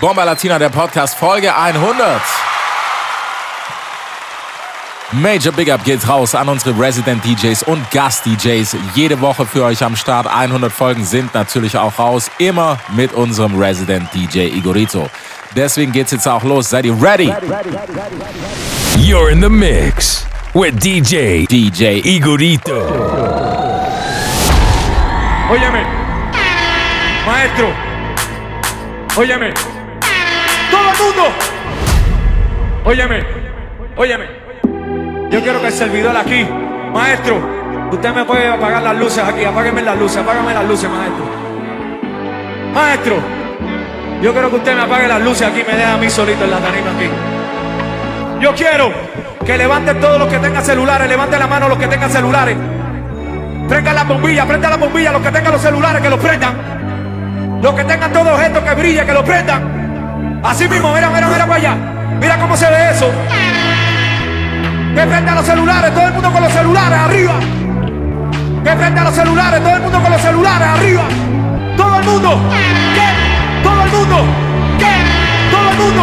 Bomba Latina, der Podcast, Folge 100. Major Big Up geht raus an unsere Resident DJs und Gast DJs. Jede Woche für euch am Start. 100 Folgen sind natürlich auch raus. Immer mit unserem Resident DJ Igorito. Deswegen geht's jetzt auch los. Seid ihr ready? You're in the mix with DJ DJ Igorito. Óyeme, maestro, óyeme, óyeme, óyeme. Yo quiero que el servidor aquí, maestro, usted me puede apagar las luces aquí, apágueme las luces, apágame las luces, maestro. Maestro, yo quiero que usted me apague las luces aquí, me deja a mí solito en la tarima aquí. Yo quiero que levanten todos los que tengan celulares, levanten la mano los que tengan celulares. Prendan la bombilla, prendan la bombilla, los que tengan los celulares, que los prendan. Los que tengan todo objeto que brille, que lo prendan. Así mismo, mira, mira, mira para allá. Mira cómo se ve eso. Que prendan los celulares, todo el mundo con los celulares arriba. Que prendan los celulares, todo el mundo con los celulares arriba. Todo el mundo. ¿Qué? Todo el mundo. ¿Qué? Todo el mundo.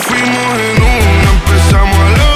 fuimos en una, empezamos a la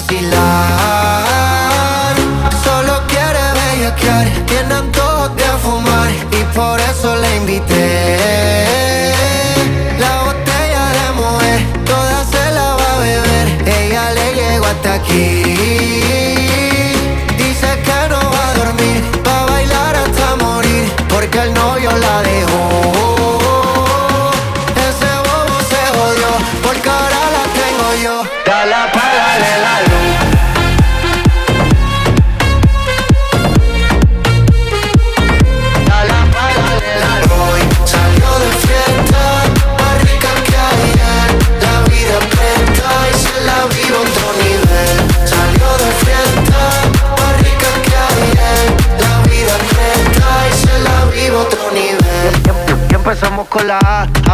Vacilar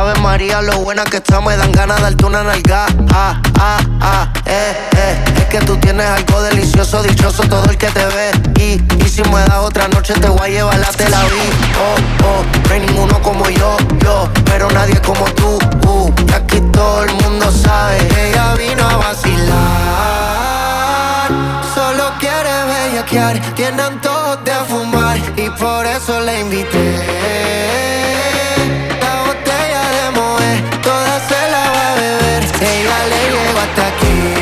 Ave María, lo buena que está, me dan ganas de darte una nalga. Ah, ah, ah, eh, eh. Es que tú tienes algo delicioso, dichoso todo el que te ve. Y, y si me das otra noche, te voy a llevar la te la vi. Oh, oh, no hay ninguno como yo, yo. Pero nadie como tú, uh. Aquí todo el mundo sabe que ella vino a vacilar. Solo quiere bellaquear, tiene antojos de fumar. Y por eso le invité. me.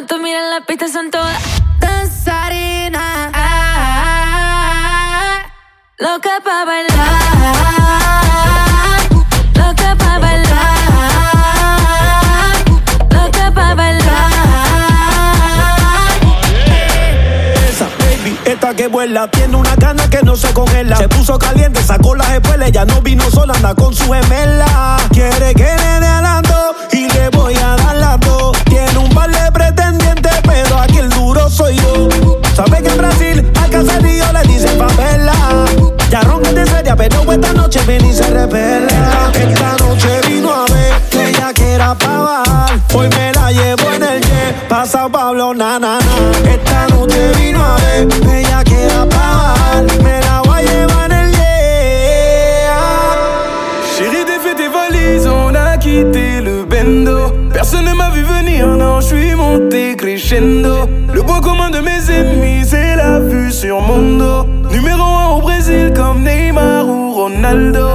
Cuando tú miras la pista son todas danzarinas. Loca pa' bailar. Loca pa' bailar. Loca pa' bailar. Esa baby, esta que vuela, tiene una gana que no se congela. Se puso caliente, sacó las espuelas, ya no vino sola, anda con su gemela. Se revela. Esta noche tes valises, on a quitté le bendo. Personne ne m'a vu venir, non, je suis monté crescendo. Le point commun de mes ennemis, c'est la vue sur mon dos. Numéro 1 au Brésil, comme Neymar ou Ronaldo.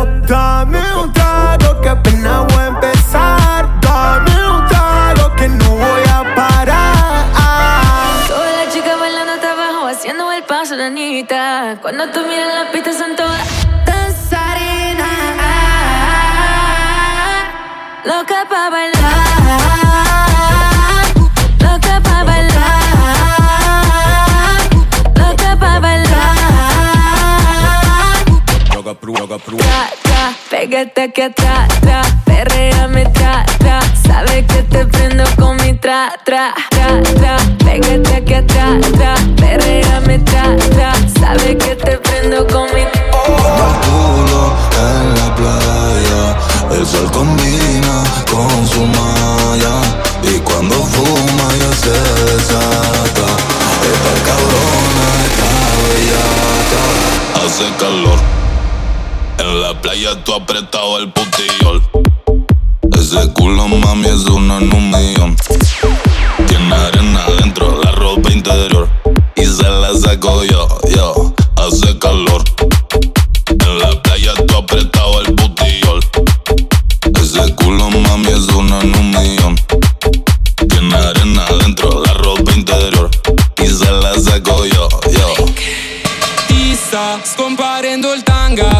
Cuando tú miras la pista son todas danzarinas. Loca pa' bailar. Loca pa' bailar. Loca pa' bailar. Tra, tra, pégate aquí atrás, tra, perréame tra, tra. Sabes que te prendo con mi tra, tra, tra, tra. Pégate aquí atrás, tra, Y cuando fuma ya se desata. Esta cabrona está bellaca. Hace calor. En la playa tú apretado el putillol. Ese culo mami es uno en un. Tiene arena adentro, la ropa interior. Y se la saco yo.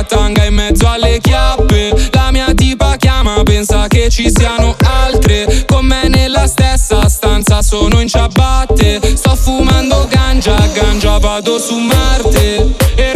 tanga in mezzo alle chiappe. La mia tipa chiama, pensa che ci siano altre. Con me nella stessa stanza sono in ciabatte. Sto fumando ganja, ganja vado su Marte. E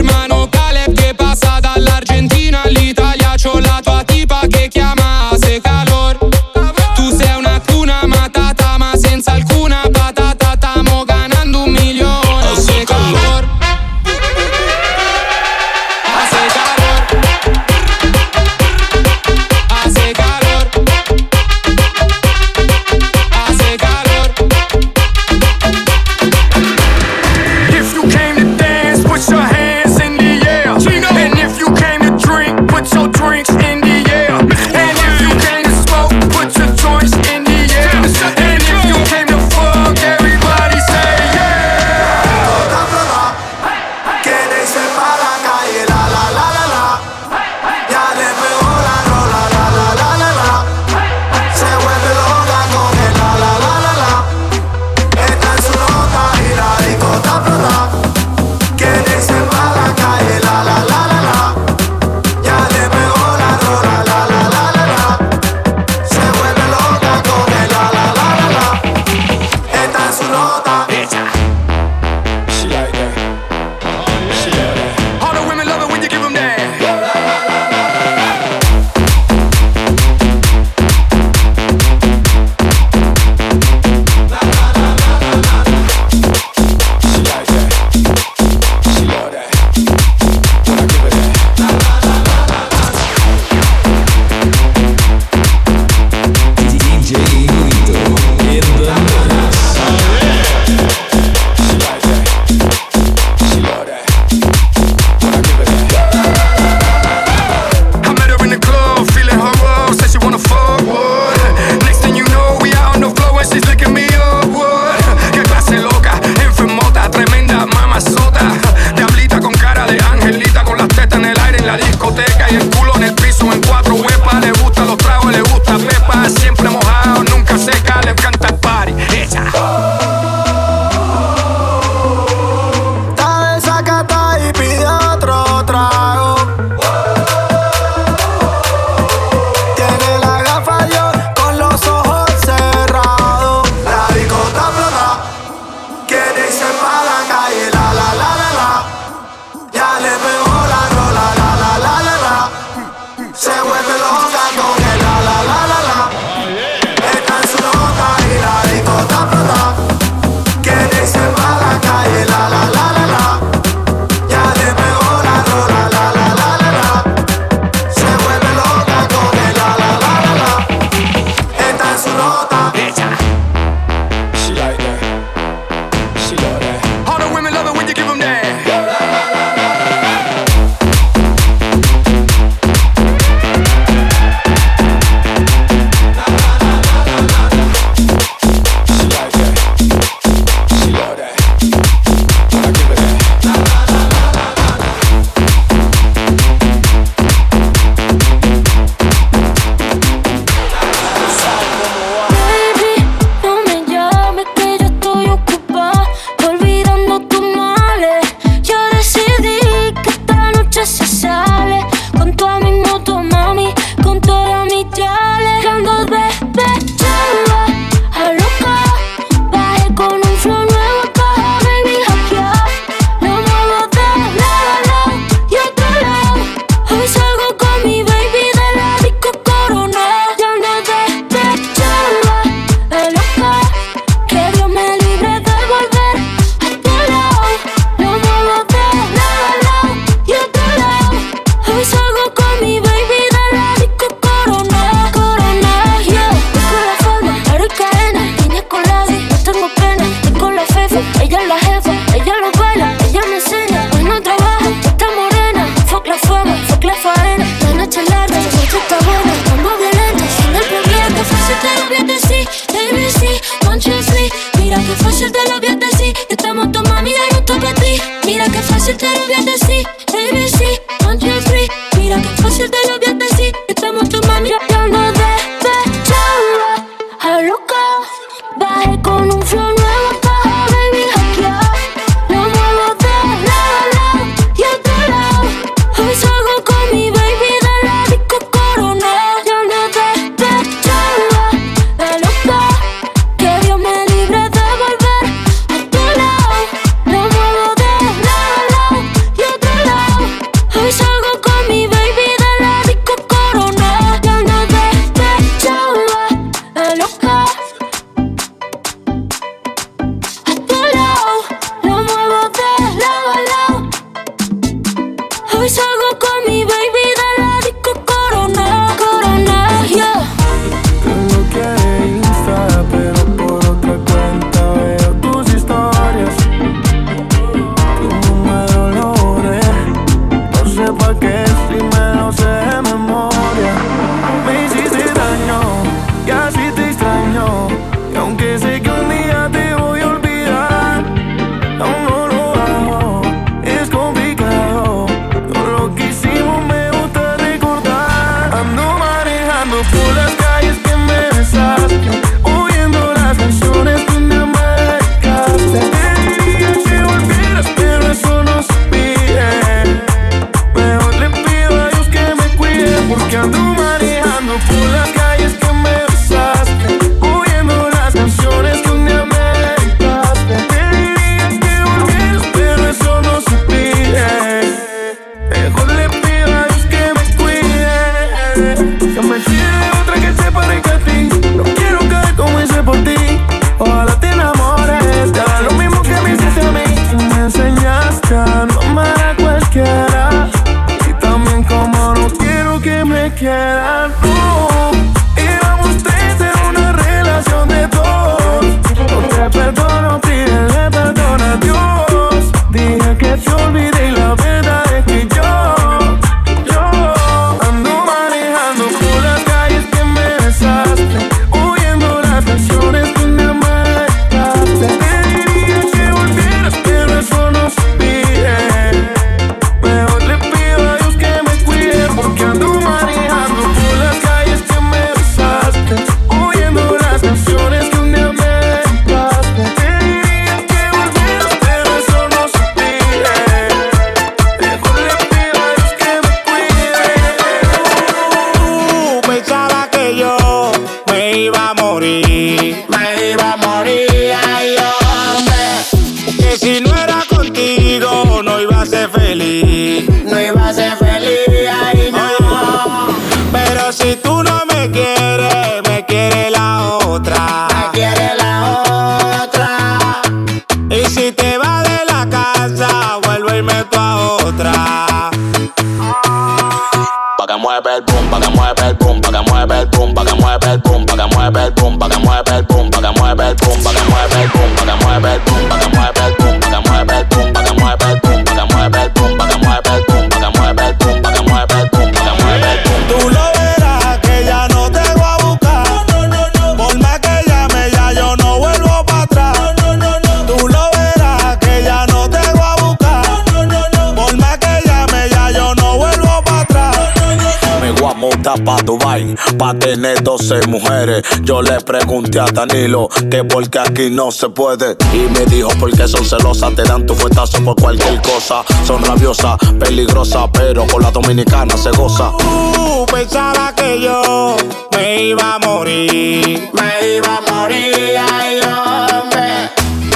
pregunté a Danilo que por qué aquí no se puede. Y me dijo porque son celosas, te dan tu fuetazo por cualquier cosa. Son rabiosas, peligrosas, pero con la dominicana se goza. Uh, pensaba que yo me iba a morir, me iba a morir, ay hombre.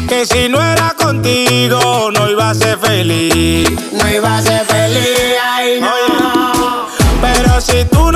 Que si no era contigo no iba a ser feliz, no iba a ser feliz, ay no. Pero si tú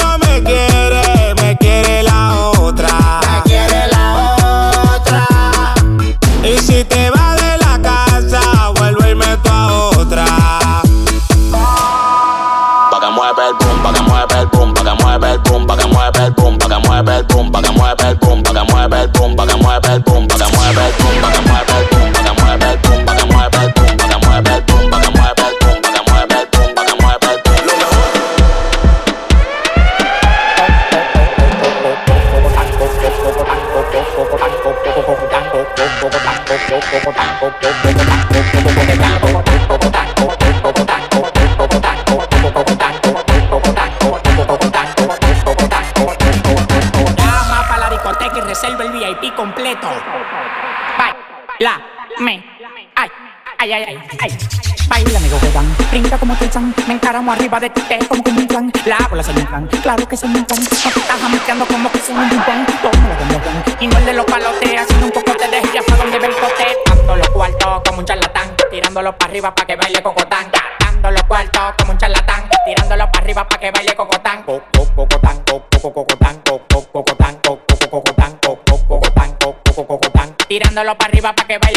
Encaramo arriba de ti, te como como un plan. La bola soy un plan. Claro que soy un plan. No te estás como que soy un plan. Tengo plan. Y no el de los palotes, haciendo un poco de ya para donde ve el cote. Dando los cuartos como un charlatán. Tirándolo para arriba para que baile cocotán. Dando los cuartos como un charlatán. Tirándolo para arriba para que baile cocotán. Cocotán, cocotán, cocotán, cocotán, cocotán. Tirándolo para arriba para que baile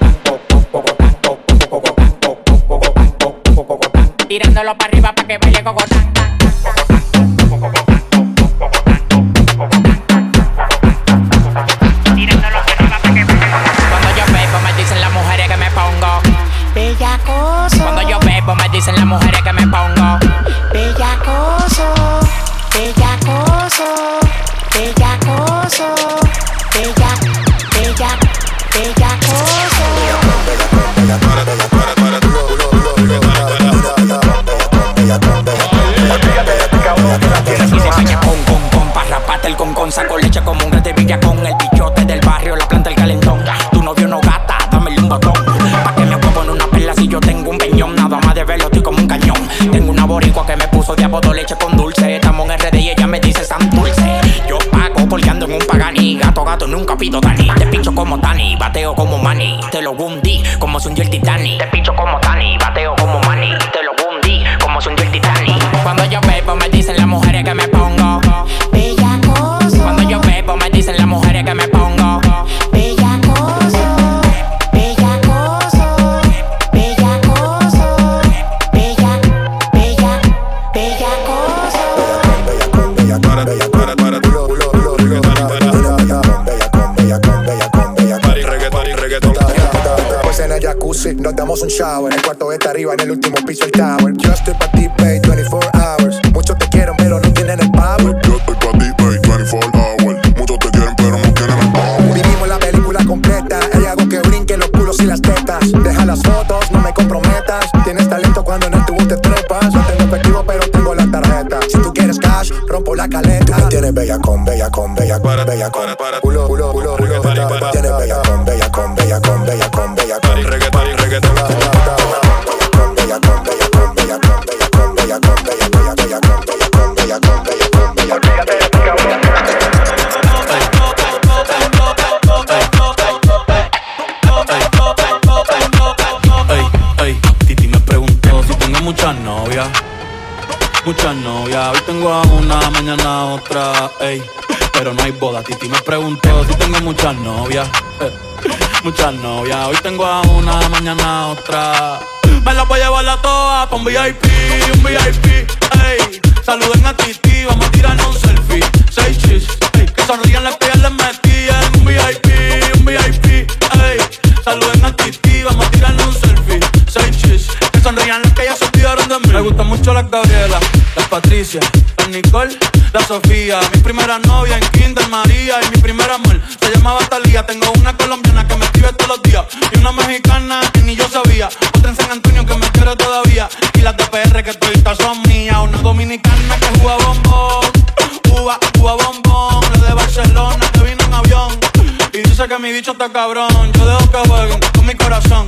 Tirándolo para arriba para que baile Cogotán. Leche con dulce. Estamos en RD y ella me dice San Dulce Yo pago porque ando en un pagani. Gato, gato, nunca pido Dani. Te pincho como Tani, bateo como Manny. Te lo hundí como se hundió el Titanic Te pincho como un shower. El cuarto está arriba, en el último piso el tengo a una, mañana a otra, ey. Pero no hay boda, Titi me preguntó si tengo muchas novias. Muchas novias, hoy tengo a una, mañana a otra. Me la voy a llevar a todas un VIP, un VIP, ey. Saluden a Titi, vamos a tirarnos un selfie. Seis chis, ey. Que sonrían las que les las Nicole, la Sofía. Mi primera novia en Kinder María y mi primer amor se llamaba Talía. Tengo una colombiana que me escribe todos los días y una mexicana que ni yo sabía. Otra en San Antonio que me quiere todavía y las de PR que todavía son mías. Una dominicana que juega bombón, uva, uva bombón. La de Barcelona que vino en avión. Y dice que mi bicho está cabrón. Yo dejo que jueguen con mi corazón.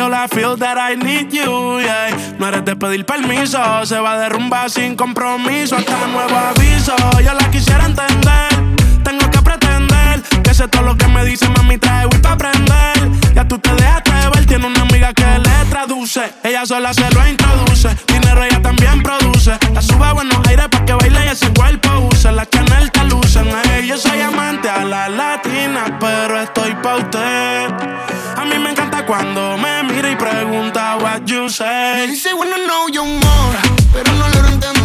real, I feel that I need you, yeah. No eres de pedir permiso, se va a derrumbar sin compromiso. Hasta nuevo aviso, yo la quisiera entender. Tengo que pretender que sé todo lo que me dice, mami, trae Wii pa' aprender. Ya tú te dejaste ver, tiene una amiga que le traduce. Ella sola se lo introduce, dinero ella también produce. La sube a buenos aires pa' que baile ese cuerpo luce, la Chanel te lucen. A ella soy amante a la latina, pero estoy pa' usted. A mí me encanta cuando me mira y pregunta what you say. Me dice, bueno, no, yo mora, pero no lo entiendo.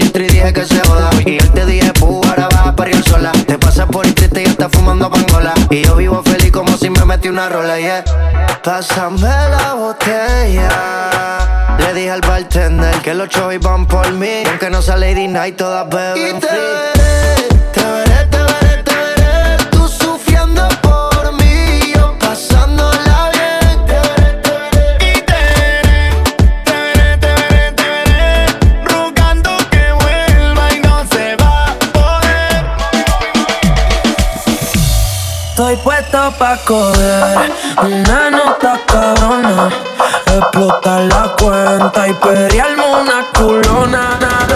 y dije que se joda. Y él te dije, ahora vas a parir sola. Te pasas por el triste y está fumando pangola. Y yo vivo feliz como si me metí una rola, yeah. Pásame la botella. Le dije al bartender que los chovis van por mí. Y aunque no sea Lady Night, todas beben. Y te. pa' coger una nota cabrona, explotar la cuenta y pelearme una culona.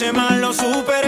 semana lo supe.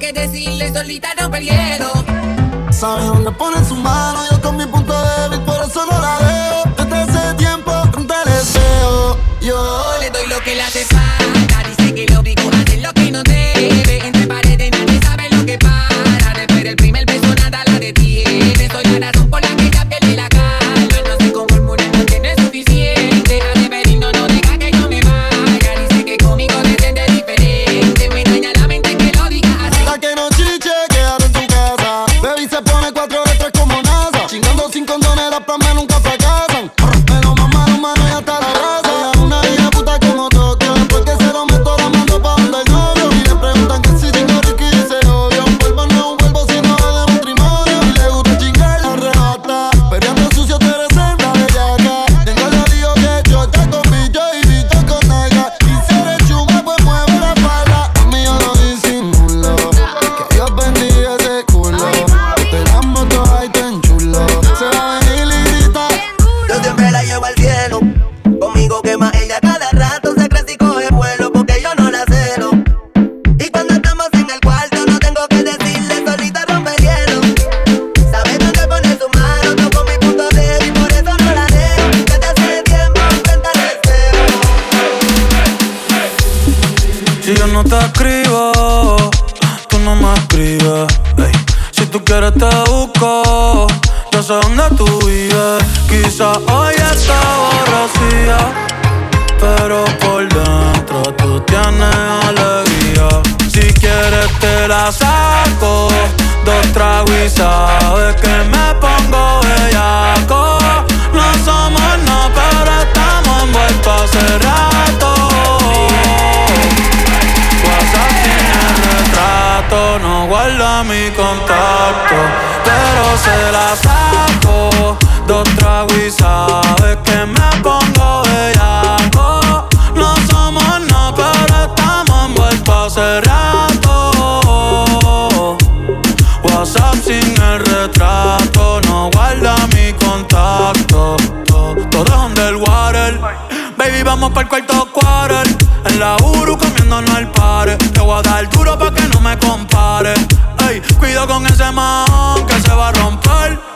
Que decirle solita rompe saco. Dos tragos y sabes que me pongo bellaco. No somos nada, pero estamos envueltos hace rato. WhatsApp sin el retrato, no guarda mi contacto. Todo, todo es underwater. Baby, vamos para el cuarto quarter. En la Uru comiéndonos al pare. Te voy a dar duro pa' que no me compare. Ey, cuido con ese man que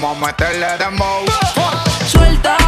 Vamos a meterle dembow. Suelta.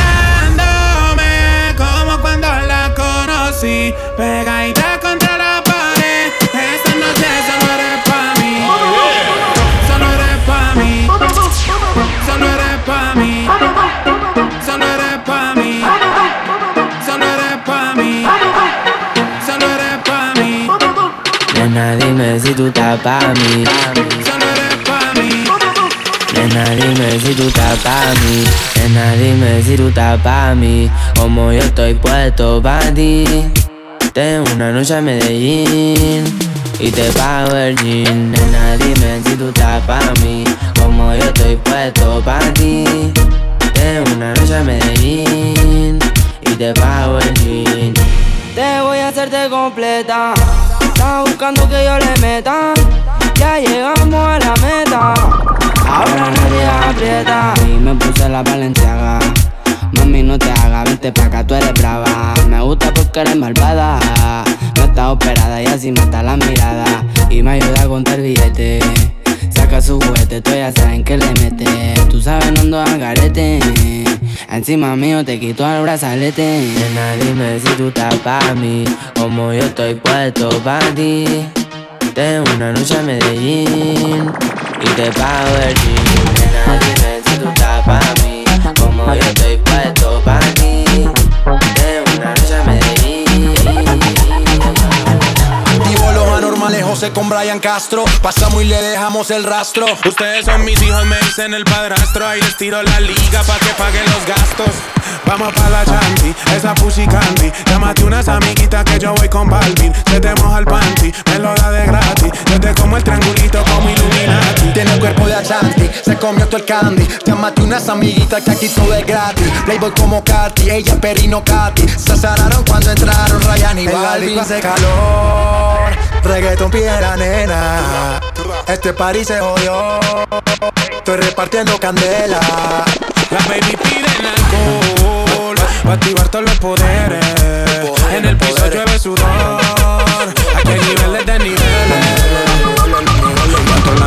Nena, dime si tú estás pa' mí. Nena, dime si tú estás pa' mí. Nena, dime si tú estás pa' mí. Como yo estoy puesto pa' ti. Tengo una noche en Medellín y te pago el jean. Nena, si tú estás pa' mí. Como yo estoy puesto pa' ti. Tengo una noche en Medellín y te pago el jean. Te voy a hacerte completa. Estás buscando que yo le meta. Ya llegamos a la meta. Ahora nadie aprieta. Y me puse la valenciaga. Mami, no te hagas, vente pa' acá, tú eres brava. Me gusta porque eres malvada. No estás operada y así mata la mirada. Y me ayuda a contar billete. Saca su juguete, tú ya saben que le mete. Tú sabes, no ando a garete. Encima mío te quito el brazalete. Nena, dime si tú estás pa' mí. Como yo estoy puesto pa' ti. Tengo una noche en Medellín y te pago el jean. Nena, dime si tú estás pa' mí. Como yo estoy puesto pa' ti. José con Brian Castro. Pasamos y le dejamos el rastro. Ustedes son mis hijos, me dicen el padrastro. Ahí les tiro la liga pa' que paguen los gastos. Vamos pa' la chanti, esa pussy candy. Llámate unas amiguitas que yo voy con Balvin. Se te moja el panty, me lo da de gratis. Yo te como el triangulito como Illuminati. Tiene el cuerpo de Achanti, se comió todo el candy. Llámate unas amiguitas que aquí todo es gratis. Playboy como Katy, ella Perino Katy. Se azararon cuando entraron Ryan y Balvin. hace calor, reggaeton piedra nena. Este party se jodió, estoy repartiendo candela. La baby piden alcohol Pa' activar todos los poderes. En el piso llueve sudor. Aquí hay niveles de niveles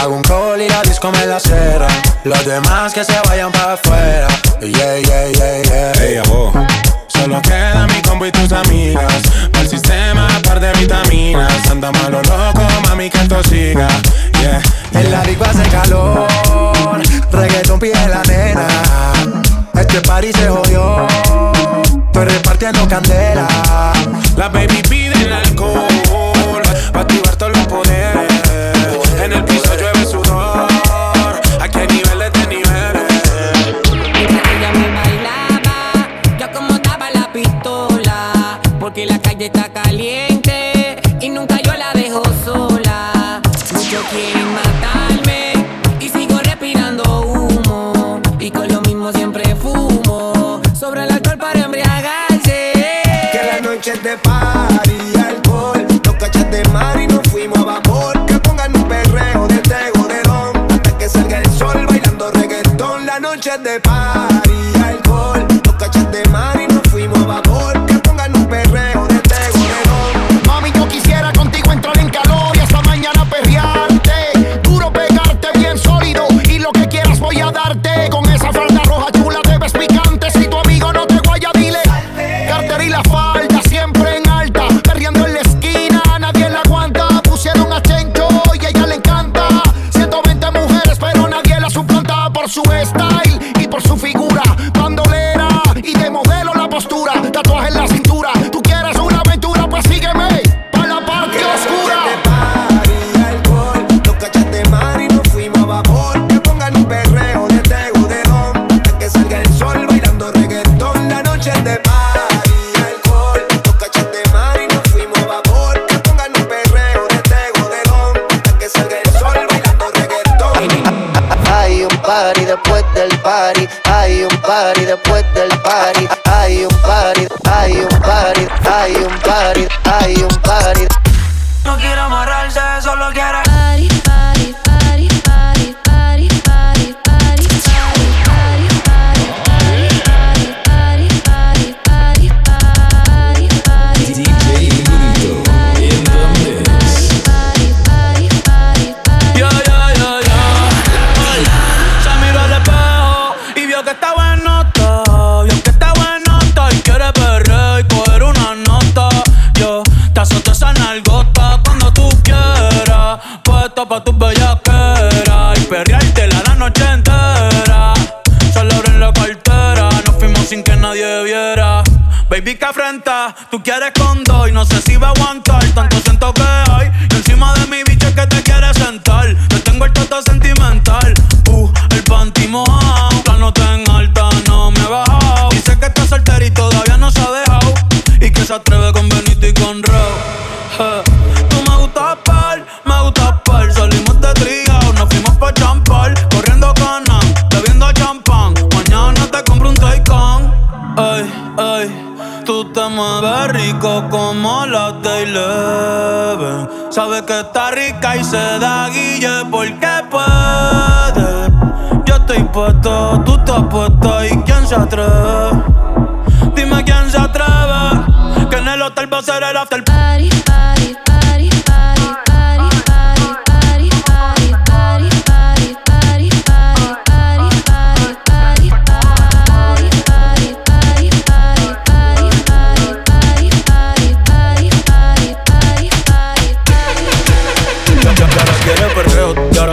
Hago un call y la disco me la cierra. Los demás que se vayan para afuera. Yeah, yeah, yeah, yeah. Ey, abo. Solo queda mi combo y tus amigas el sistema, par de vitaminas Anda malo loco, mami, que esto siga Yeah En la disco hace calor, reggaeton pide la nena. Este party se jodió, estoy repartiendo candela. La baby pide el alcohol Pa' activar todos los poderes En el piso llueve sudor. Aquí hay niveles de niveles Ella me bailaba, yo acomodaba la pistola, porque la calle está caliente noches de paz. que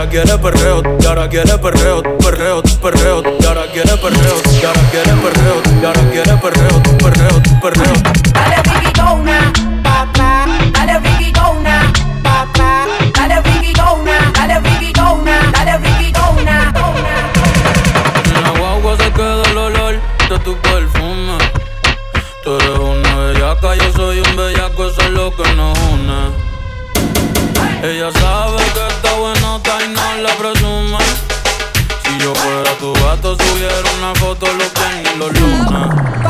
ahora quiere perreo, y ahora quiere perreo, perreo, perreo, y ahora quiere perreo, y ahora quiere perreo, y ahora quiere perreo, perreo, perreo. Dale Ricky Gona, papá, dale Ricky Gona, papá, dale Ricky Gona, dale Ricky Gona, dale Ricky Gona. En la guagua se queda el olor de tu perfume. Tú eres una bellaca, yo soy un bellaco, eso es lo que nos une. Ella sabe Quiero una foto, los tenis, los lunas.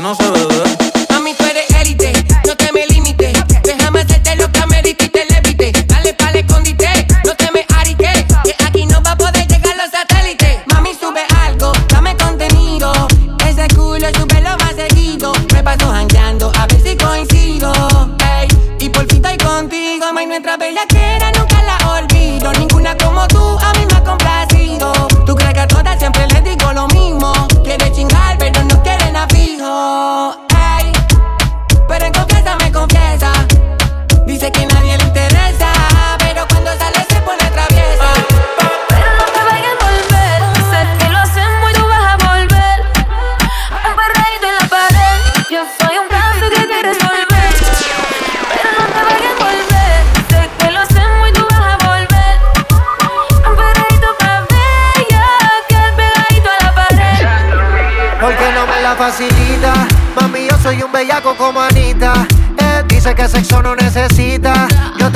no se. Mami, tú eres élite, no te me limites. Déjame hacerte lo que amerita y te levite. Dale pa'l escondite, no te me ariques. Que aquí no va a poder llegar los satélites. Mami, sube algo, dame contenido. Ese culo sube lo más seguido. Me paso jangueando, a ver si coincido. Y por fin estoy contigo, ma, y nuestra bella que era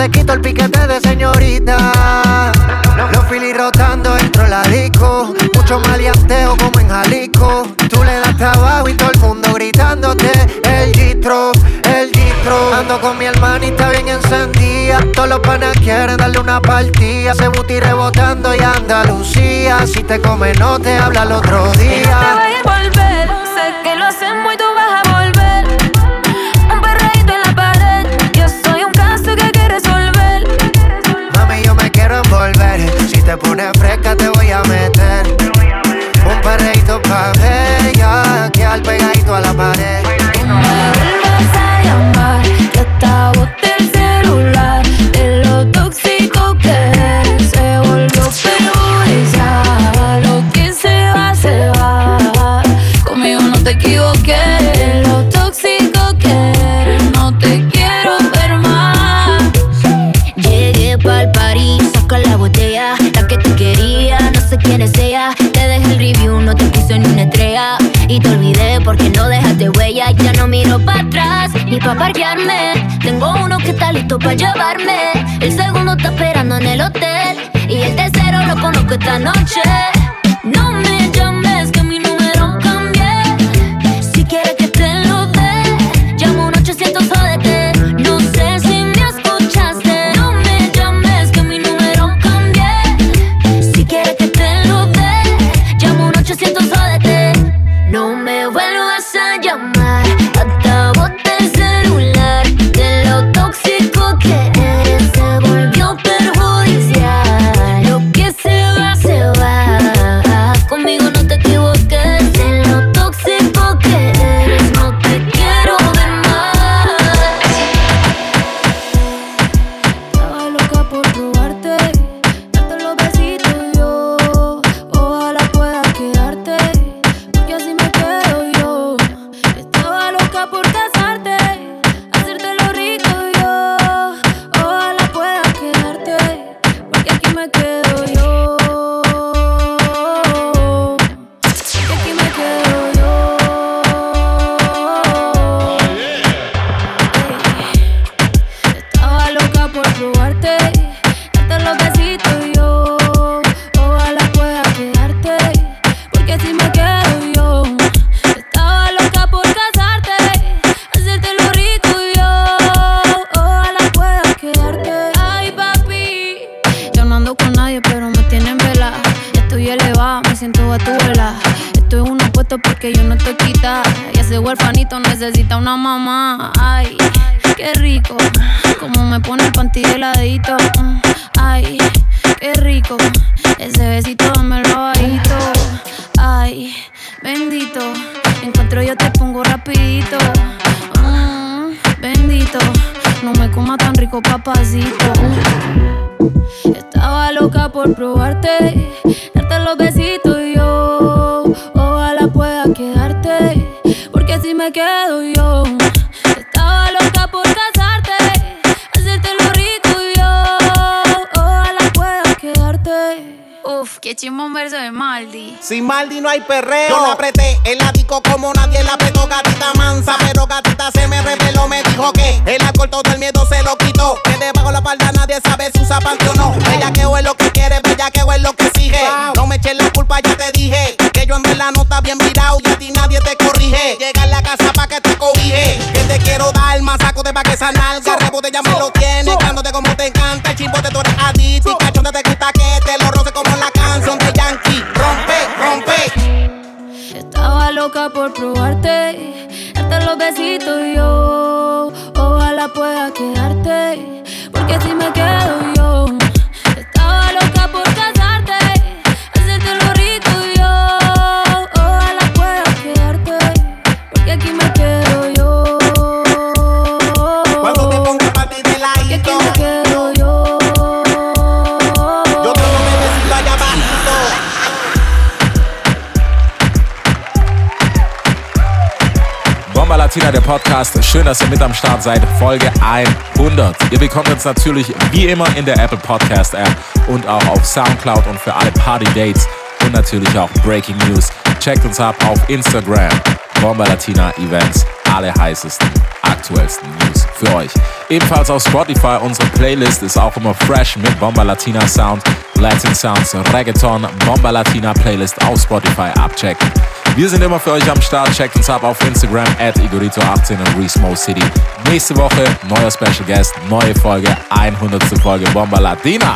te quito el piquete de señorita. Los filis rotando dentro la disco. Mucho maleanteo como en Jalisco. Tú le das trabajo y todo el mundo gritándote. El distro, el distro. Ando con mi hermanita bien encendida. Todos los panas quieren darle una partida. Se buti rebotando y Andalucía. Si te come, no te habla el otro día. te pones fresca, te voy a meter. Un perreíto pa' bella, que al pegadito a la pared. Pa' parquearme. Tengo uno que está listo pa' llevarme. El segundo está esperando en el hotel. Y el tercero lo conozco esta noche. Quedo yo. Estaba loca por casarte, hacerte lo rico yo. Ojalá pueda quedarte. Uf, qué chimón verso de Maldi. Sin Maldi no hay perreo. Yo la apreté el ático como nadie la apretó, gatita mansa. Pero gatita se me reveló, me dijo que el alcohol todo el miedo se lo quitó. Que debajo la palda nadie sabe si usa panty o no. Bellaqueo es lo que quiere, bellaqueo es lo que exige. No me eches la culpa, ya te dije. Que yo en verdad no está bien virado y a ti nadie te corrige. Que te cobije. Que te quiero dar más saco de pa' que esa nalga. Rebote ya me lo tienes, cándote como te encanta. El chimbote tú eres adicto y cachonde te gusta que te lo roce como la canción de Yankee. Rompe, rompe. Estaba loca por probarte, darte los besitos yo. Latina, der Podcast. Schön, dass ihr mit am Start seid. Folge 100. Ihr bekommt uns natürlich wie immer in der Apple Podcast App und auch auf Soundcloud und für alle Party Dates und natürlich auch Breaking News. Checkt uns ab auf Instagram. Bomba Latina Events. Alle heißesten, aktuellsten News für euch. Ebenfalls auf Spotify. Unsere Playlist ist auch immer fresh mit Bomba Latina Sound, Latin Sounds, Reggaeton, Bomba Latina Playlist auf Spotify abchecken. Wir sind immer für euch am Start. Checkt uns ab auf Instagram at Igorito18 in Resmo City. Nächste Woche neuer Special Guest, neue Folge, 100. Folge Bomba Latina.